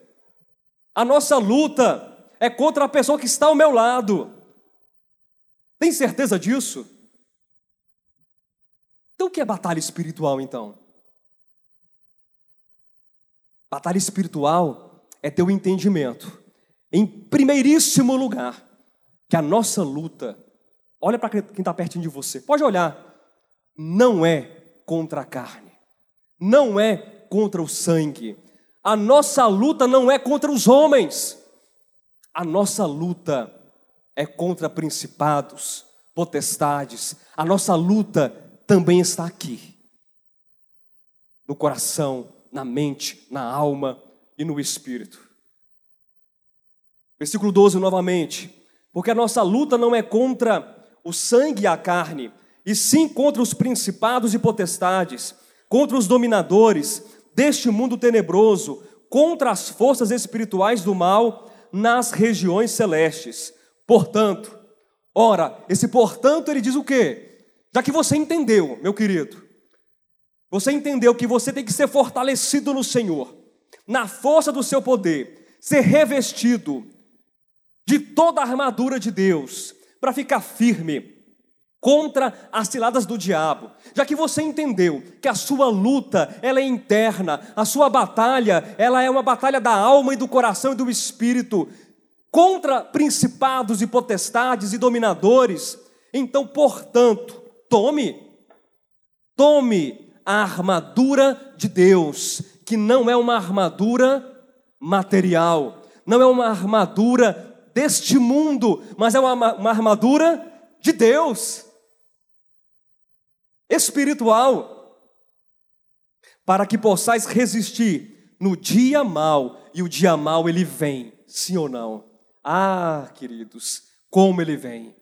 A nossa luta é contra a pessoa que está ao meu lado. Tem certeza disso? Então o que é batalha espiritual então? Batalha espiritual é ter o entendimento, em primeiríssimo lugar, que a nossa luta, olha para quem está pertinho de você, pode olhar, não é contra a carne, não é contra o sangue. A nossa luta não é contra os homens. A nossa luta é contra principados, potestades. A nossa luta também está aqui. No coração, na mente, na alma e no espírito. Versículo 12 novamente. Porque a nossa luta não é contra o sangue e a carne, e sim contra os principados e potestades, contra os dominadores deste mundo tenebroso, contra as forças espirituais do mal nas regiões celestes. Portanto, ora, esse portanto ele diz o quê? Já que você entendeu, meu querido, você entendeu que você tem que ser fortalecido no Senhor, na força do seu poder, ser revestido de toda a armadura de Deus, para ficar firme contra as ciladas do diabo. Já que você entendeu que a sua luta, ela é interna, a sua batalha, ela é uma batalha da alma e do coração e do espírito contra principados e potestades e dominadores, então, portanto, tome tome a armadura de Deus, que não é uma armadura material, não é uma armadura deste mundo, mas é uma, uma armadura de Deus, espiritual, para que possais resistir no dia mal, e o dia mal ele vem, sim ou não? Ah, queridos, como ele vem.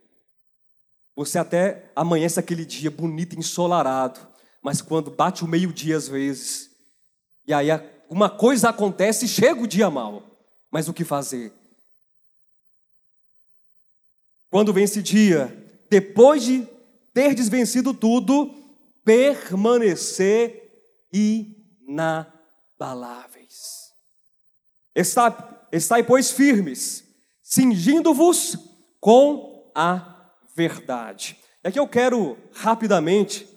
Você até amanhece aquele dia bonito, ensolarado, mas quando bate o meio-dia às vezes, e aí uma coisa acontece e chega o dia mal. Mas o que fazer? Quando vem esse dia, depois de ter desvencido tudo, permanecer inabaláveis. Está, estai, pois, firmes, cingindo-vos com a verdade. É que eu quero rapidamente,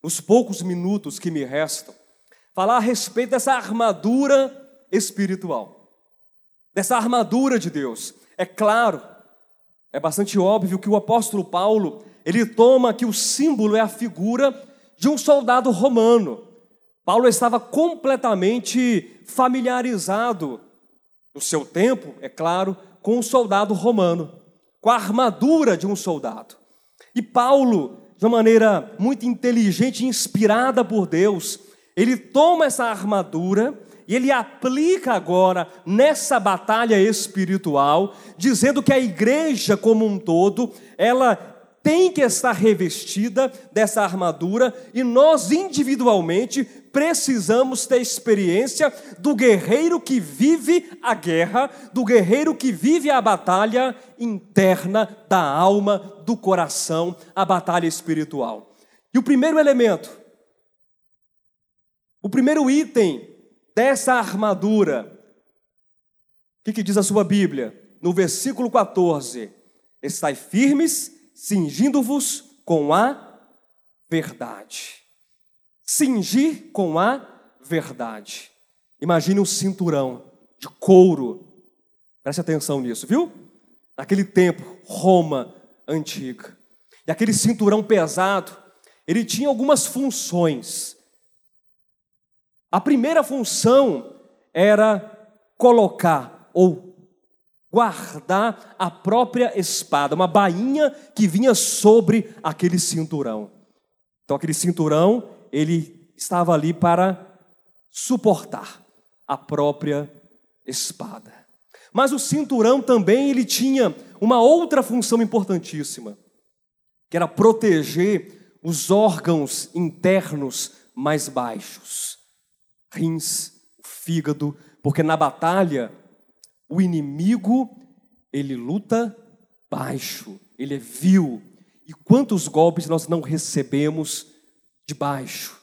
nos poucos minutos que me restam, falar a respeito dessa armadura espiritual, dessa armadura de Deus. É claro é bastante óbvio que o apóstolo Paulo, ele toma que o símbolo é a figura de um soldado romano. Paulo estava completamente familiarizado, no seu tempo, é claro, com o soldado romano, com a armadura de um soldado. E Paulo, de uma maneira muito inteligente inspirada por Deus, ele toma essa armadura e ele aplica agora nessa batalha espiritual, dizendo que a igreja como um todo, ela tem que estar revestida dessa armadura e nós individualmente precisamos ter experiência do guerreiro que vive a guerra, do guerreiro que vive a batalha interna da alma, do coração, a batalha espiritual. E o primeiro elemento, o primeiro item dessa armadura. O que, que diz a sua Bíblia? No versículo 14: Estai firmes, cingindo-vos com a verdade. Cingir com a verdade. Imagine um cinturão de couro. Preste atenção nisso, viu? Naquele tempo, Roma antiga. E aquele cinturão pesado, ele tinha algumas funções. A primeira função era colocar ou guardar a própria espada, uma bainha que vinha sobre aquele cinturão. Então aquele cinturão, ele estava ali para suportar a própria espada. Mas o cinturão também ele tinha uma outra função importantíssima, que era proteger os órgãos internos mais baixos rins, fígado, porque na batalha o inimigo ele luta baixo, ele é vil. E quantos golpes nós não recebemos de baixo?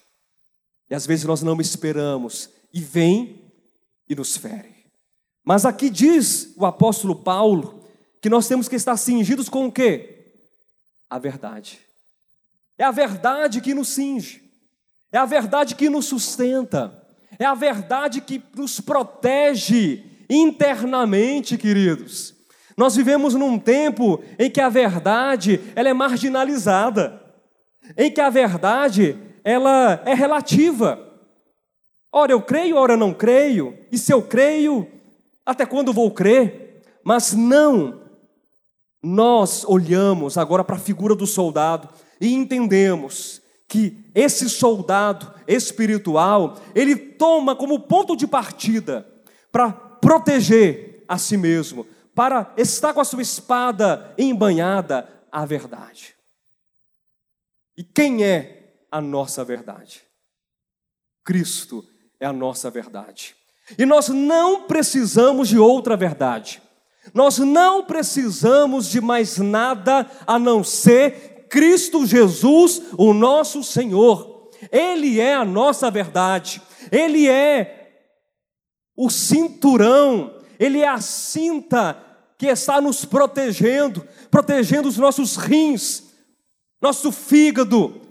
E às vezes nós não esperamos e vem e nos fere. Mas aqui diz o apóstolo Paulo que nós temos que estar cingidos com o quê? A verdade. É a verdade que nos cinge. É a verdade que nos sustenta. É a verdade que nos protege internamente, queridos. Nós vivemos num tempo em que a verdade ela é marginalizada, em que a verdade ela é relativa. Ora eu creio, ora eu não creio, e se eu creio, até quando vou crer? Mas não nós olhamos agora para a figura do soldado e entendemos que esse soldado espiritual, ele toma como ponto de partida para proteger a si mesmo, para estar com a sua espada embanhada a verdade. E quem é a nossa verdade? Cristo é a nossa verdade. E nós não precisamos de outra verdade. Nós não precisamos de mais nada a não ser Cristo Jesus, o nosso Senhor. Ele é a nossa verdade. Ele é o cinturão, ele é a cinta que está nos protegendo, protegendo os nossos rins, nosso fígado,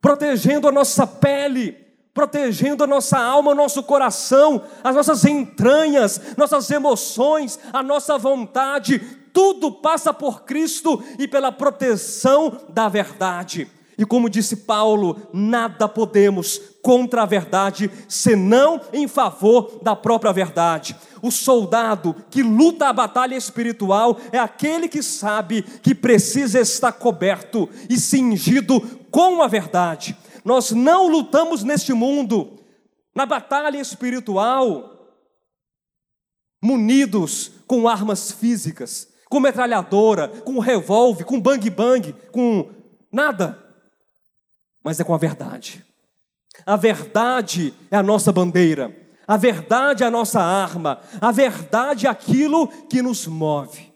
protegendo a nossa pele, protegendo a nossa alma, nosso coração, as nossas entranhas, nossas emoções, a nossa vontade, tudo passa por Cristo e pela proteção da verdade. E como disse Paulo, nada podemos contra a verdade, senão em favor da própria verdade. O soldado que luta a batalha espiritual é aquele que sabe que precisa estar coberto e cingido com a verdade. Nós não lutamos neste mundo, na batalha espiritual, munidos com armas físicas, com metralhadora, com revólver, com bang-bang, com nada mas é com a verdade. A verdade é a nossa bandeira, a verdade é a nossa arma, a verdade é aquilo que nos move.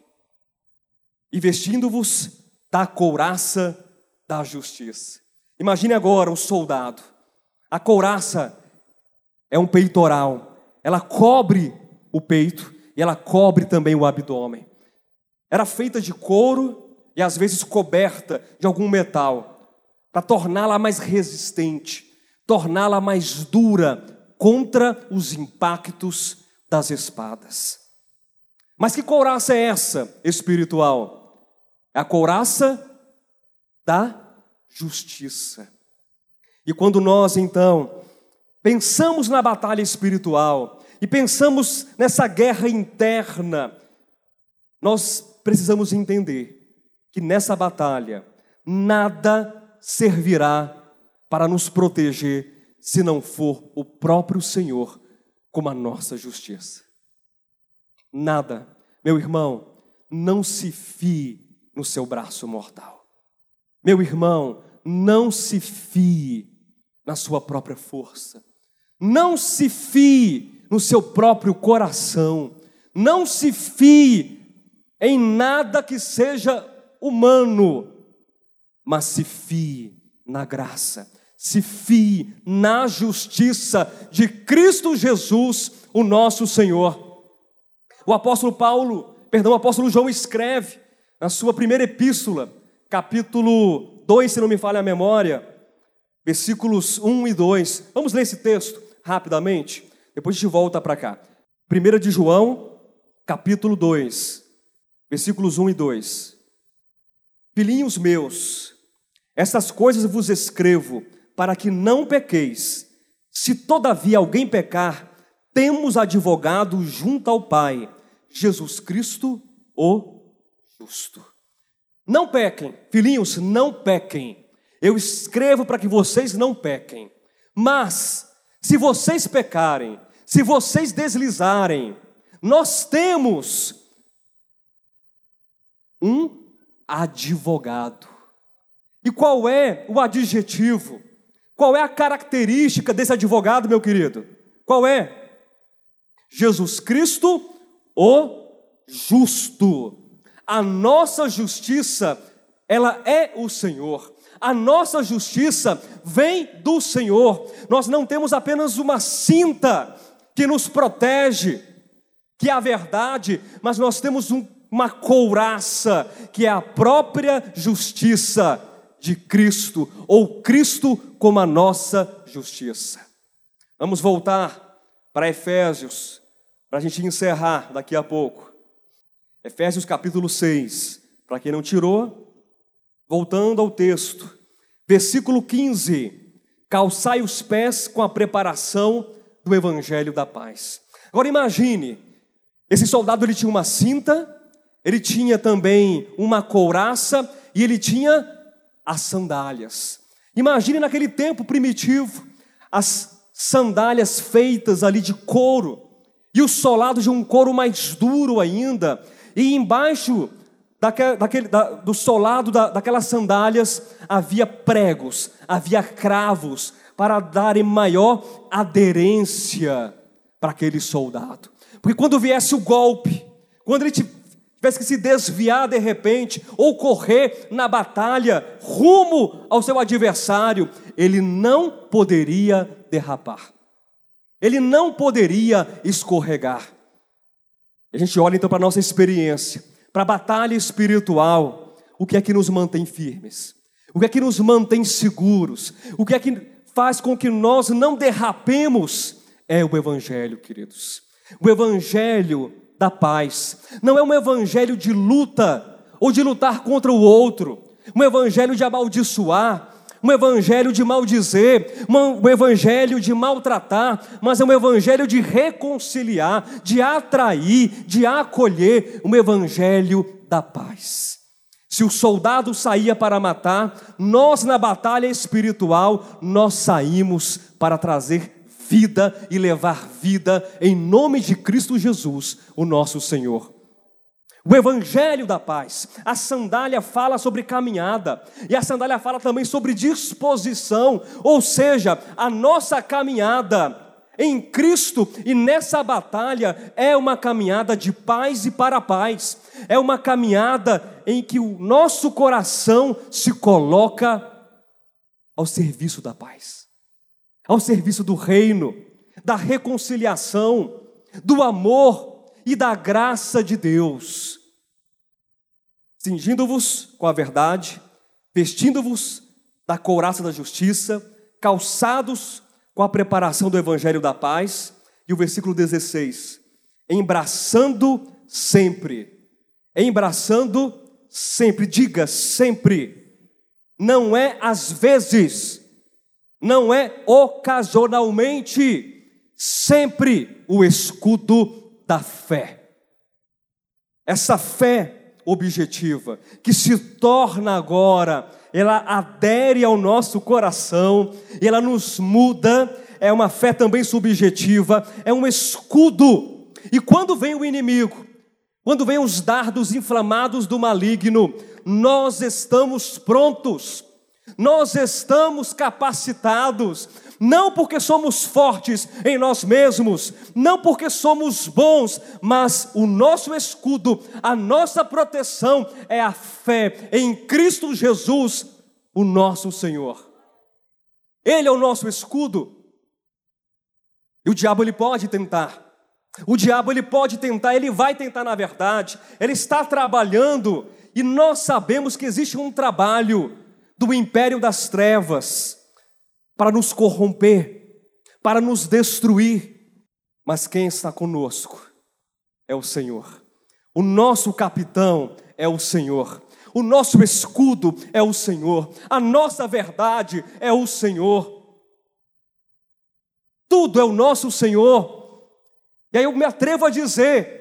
E vestindo-vos da couraça da justiça. Imagine agora o soldado. A couraça é um peitoral, ela cobre o peito e ela cobre também o abdômen. Era feita de couro e às vezes coberta de algum metal para torná-la mais resistente, torná-la mais dura contra os impactos das espadas. Mas que couraça é essa espiritual? É a couraça da justiça. E quando nós então pensamos na batalha espiritual e pensamos nessa guerra interna, nós precisamos entender que nessa batalha nada servirá para nos proteger se não for o próprio Senhor como a nossa justiça. Nada, meu irmão, não se fie no seu braço mortal. Meu irmão, não se fie na sua própria força. Não se fie no seu próprio coração. Não se fie em nada que seja humano mas se fie na graça, se fie na justiça de Cristo Jesus, o nosso Senhor. O apóstolo Paulo, perdão, o apóstolo João escreve na sua primeira epístola, capítulo 2, se não me falha a memória, versículos 1 e 2. Vamos ler esse texto rapidamente, depois a gente volta para cá. 1 de João, capítulo 2, versículos 1 e 2. Filhinhos meus, essas coisas vos escrevo para que não pequeis. Se todavia alguém pecar, temos advogado junto ao Pai, Jesus Cristo, o justo. Não pequem, filhinhos, não pequem. Eu escrevo para que vocês não pequem. Mas, se vocês pecarem, se vocês deslizarem, nós temos um advogado e qual é o adjetivo? Qual é a característica desse advogado, meu querido? Qual é? Jesus Cristo, o justo. A nossa justiça, ela é o Senhor. A nossa justiça vem do Senhor. Nós não temos apenas uma cinta que nos protege, que é a verdade, mas nós temos um, uma couraça, que é a própria justiça de Cristo, ou Cristo como a nossa justiça. Vamos voltar para Efésios, para a gente encerrar daqui a pouco. Efésios capítulo 6, para quem não tirou, voltando ao texto, versículo 15: calçai os pés com a preparação do evangelho da paz. Agora imagine, esse soldado ele tinha uma cinta, ele tinha também uma couraça e ele tinha as sandálias. Imagine naquele tempo primitivo, as sandálias feitas ali de couro, e o solado de um couro mais duro ainda, e embaixo daquele, daquele, da, do solado da, daquelas sandálias havia pregos, havia cravos, para darem maior aderência para aquele soldado. Porque quando viesse o golpe, quando ele tivesse que se desviar de repente, ou correr na batalha rumo ao seu adversário, ele não poderia derrapar, ele não poderia escorregar. A gente olha então para a nossa experiência, para a batalha espiritual, o que é que nos mantém firmes? O que é que nos mantém seguros? O que é que faz com que nós não derrapemos? É o Evangelho, queridos. O Evangelho da paz. Não é um evangelho de luta ou de lutar contra o outro, um evangelho de amaldiçoar, um evangelho de maldizer, um evangelho de maltratar, mas é um evangelho de reconciliar, de atrair, de acolher, um evangelho da paz. Se o soldado saía para matar, nós na batalha espiritual, nós saímos para trazer vida e levar vida em nome de Cristo Jesus, o nosso Senhor. O Evangelho da Paz, a sandália fala sobre caminhada, e a sandália fala também sobre disposição, ou seja, a nossa caminhada em Cristo e nessa batalha é uma caminhada de paz e para paz, é uma caminhada em que o nosso coração se coloca ao serviço da paz ao serviço do reino, da reconciliação, do amor e da graça de Deus. Cingindo-vos com a verdade, vestindo-vos da couraça da justiça, calçados com a preparação do evangelho da paz, e o versículo 16: embraçando sempre, embraçando sempre, diga sempre, não é às vezes, não é ocasionalmente, sempre o escudo da fé. Essa fé objetiva, que se torna agora, ela adere ao nosso coração, ela nos muda, é uma fé também subjetiva, é um escudo. E quando vem o inimigo, quando vem os dardos inflamados do maligno, nós estamos prontos nós estamos capacitados, não porque somos fortes em nós mesmos, não porque somos bons, mas o nosso escudo, a nossa proteção é a fé em Cristo Jesus, o nosso Senhor. Ele é o nosso escudo. E o diabo ele pode tentar. O diabo ele pode tentar, ele vai tentar na verdade. Ele está trabalhando e nós sabemos que existe um trabalho do império das trevas para nos corromper, para nos destruir. Mas quem está conosco é o Senhor. O nosso capitão é o Senhor. O nosso escudo é o Senhor. A nossa verdade é o Senhor. Tudo é o nosso Senhor. E aí eu me atrevo a dizer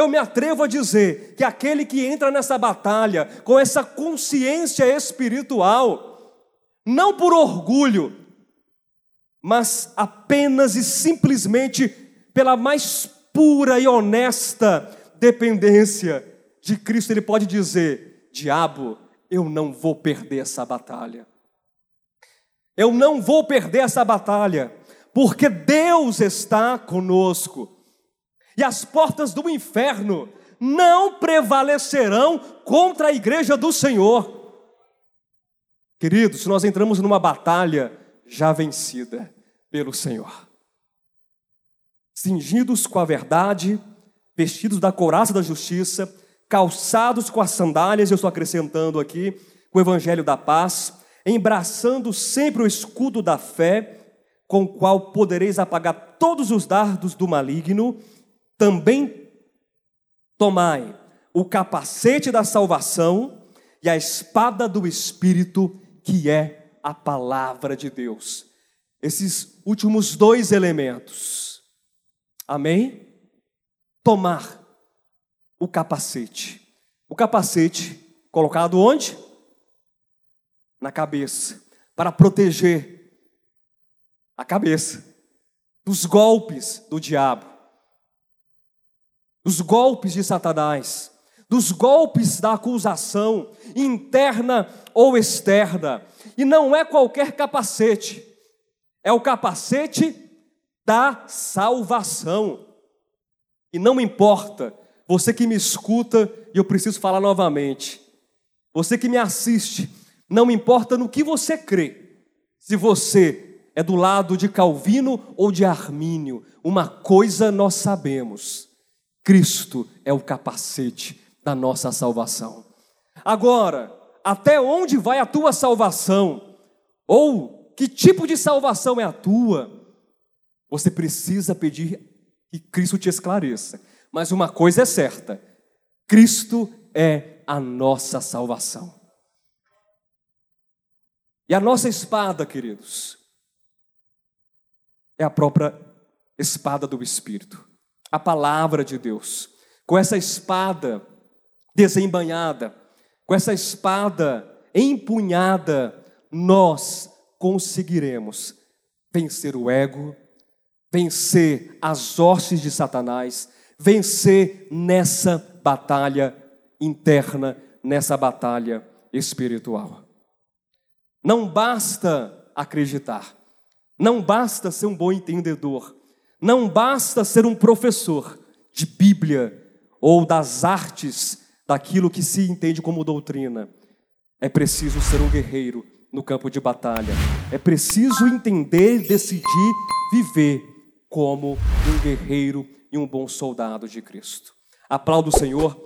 eu me atrevo a dizer que aquele que entra nessa batalha com essa consciência espiritual, não por orgulho, mas apenas e simplesmente pela mais pura e honesta dependência de Cristo, ele pode dizer: Diabo, eu não vou perder essa batalha. Eu não vou perder essa batalha, porque Deus está conosco e as portas do inferno não prevalecerão contra a igreja do Senhor. Queridos, nós entramos numa batalha já vencida pelo Senhor. Cingidos com a verdade, vestidos da couraça da justiça, calçados com as sandálias, eu estou acrescentando aqui, com o evangelho da paz, embraçando sempre o escudo da fé, com o qual podereis apagar todos os dardos do maligno também tomai o capacete da salvação e a espada do Espírito, que é a palavra de Deus. Esses últimos dois elementos. Amém? Tomar o capacete. O capacete colocado onde? Na cabeça, para proteger a cabeça dos golpes do diabo, dos golpes de Satanás, dos golpes da acusação interna ou externa. E não é qualquer capacete, é o capacete da salvação. E não importa, você que me escuta, e eu preciso falar novamente, você que me assiste, não importa no que você crê, se você é do lado de Calvino ou de Armínio, uma coisa nós sabemos: Cristo é o capacete da nossa salvação. Agora, até onde vai a tua salvação? Ou que tipo de salvação é a tua? Você precisa pedir que Cristo te esclareça. Mas uma coisa é certa: Cristo é a nossa salvação. E a nossa espada, queridos, é a própria espada do Espírito, a palavra de Deus. Com essa espada desembanhada, com essa espada empunhada, nós conseguiremos vencer o ego, vencer as hostes de Satanás, vencer nessa batalha interna, nessa batalha espiritual. Não basta acreditar, não basta ser um bom entendedor, não basta ser um professor de Bíblia ou das artes daquilo que se entende como doutrina. É preciso ser um guerreiro no campo de batalha. É preciso entender, decidir viver como um guerreiro e um bom soldado de Cristo. Aplaudo o Senhor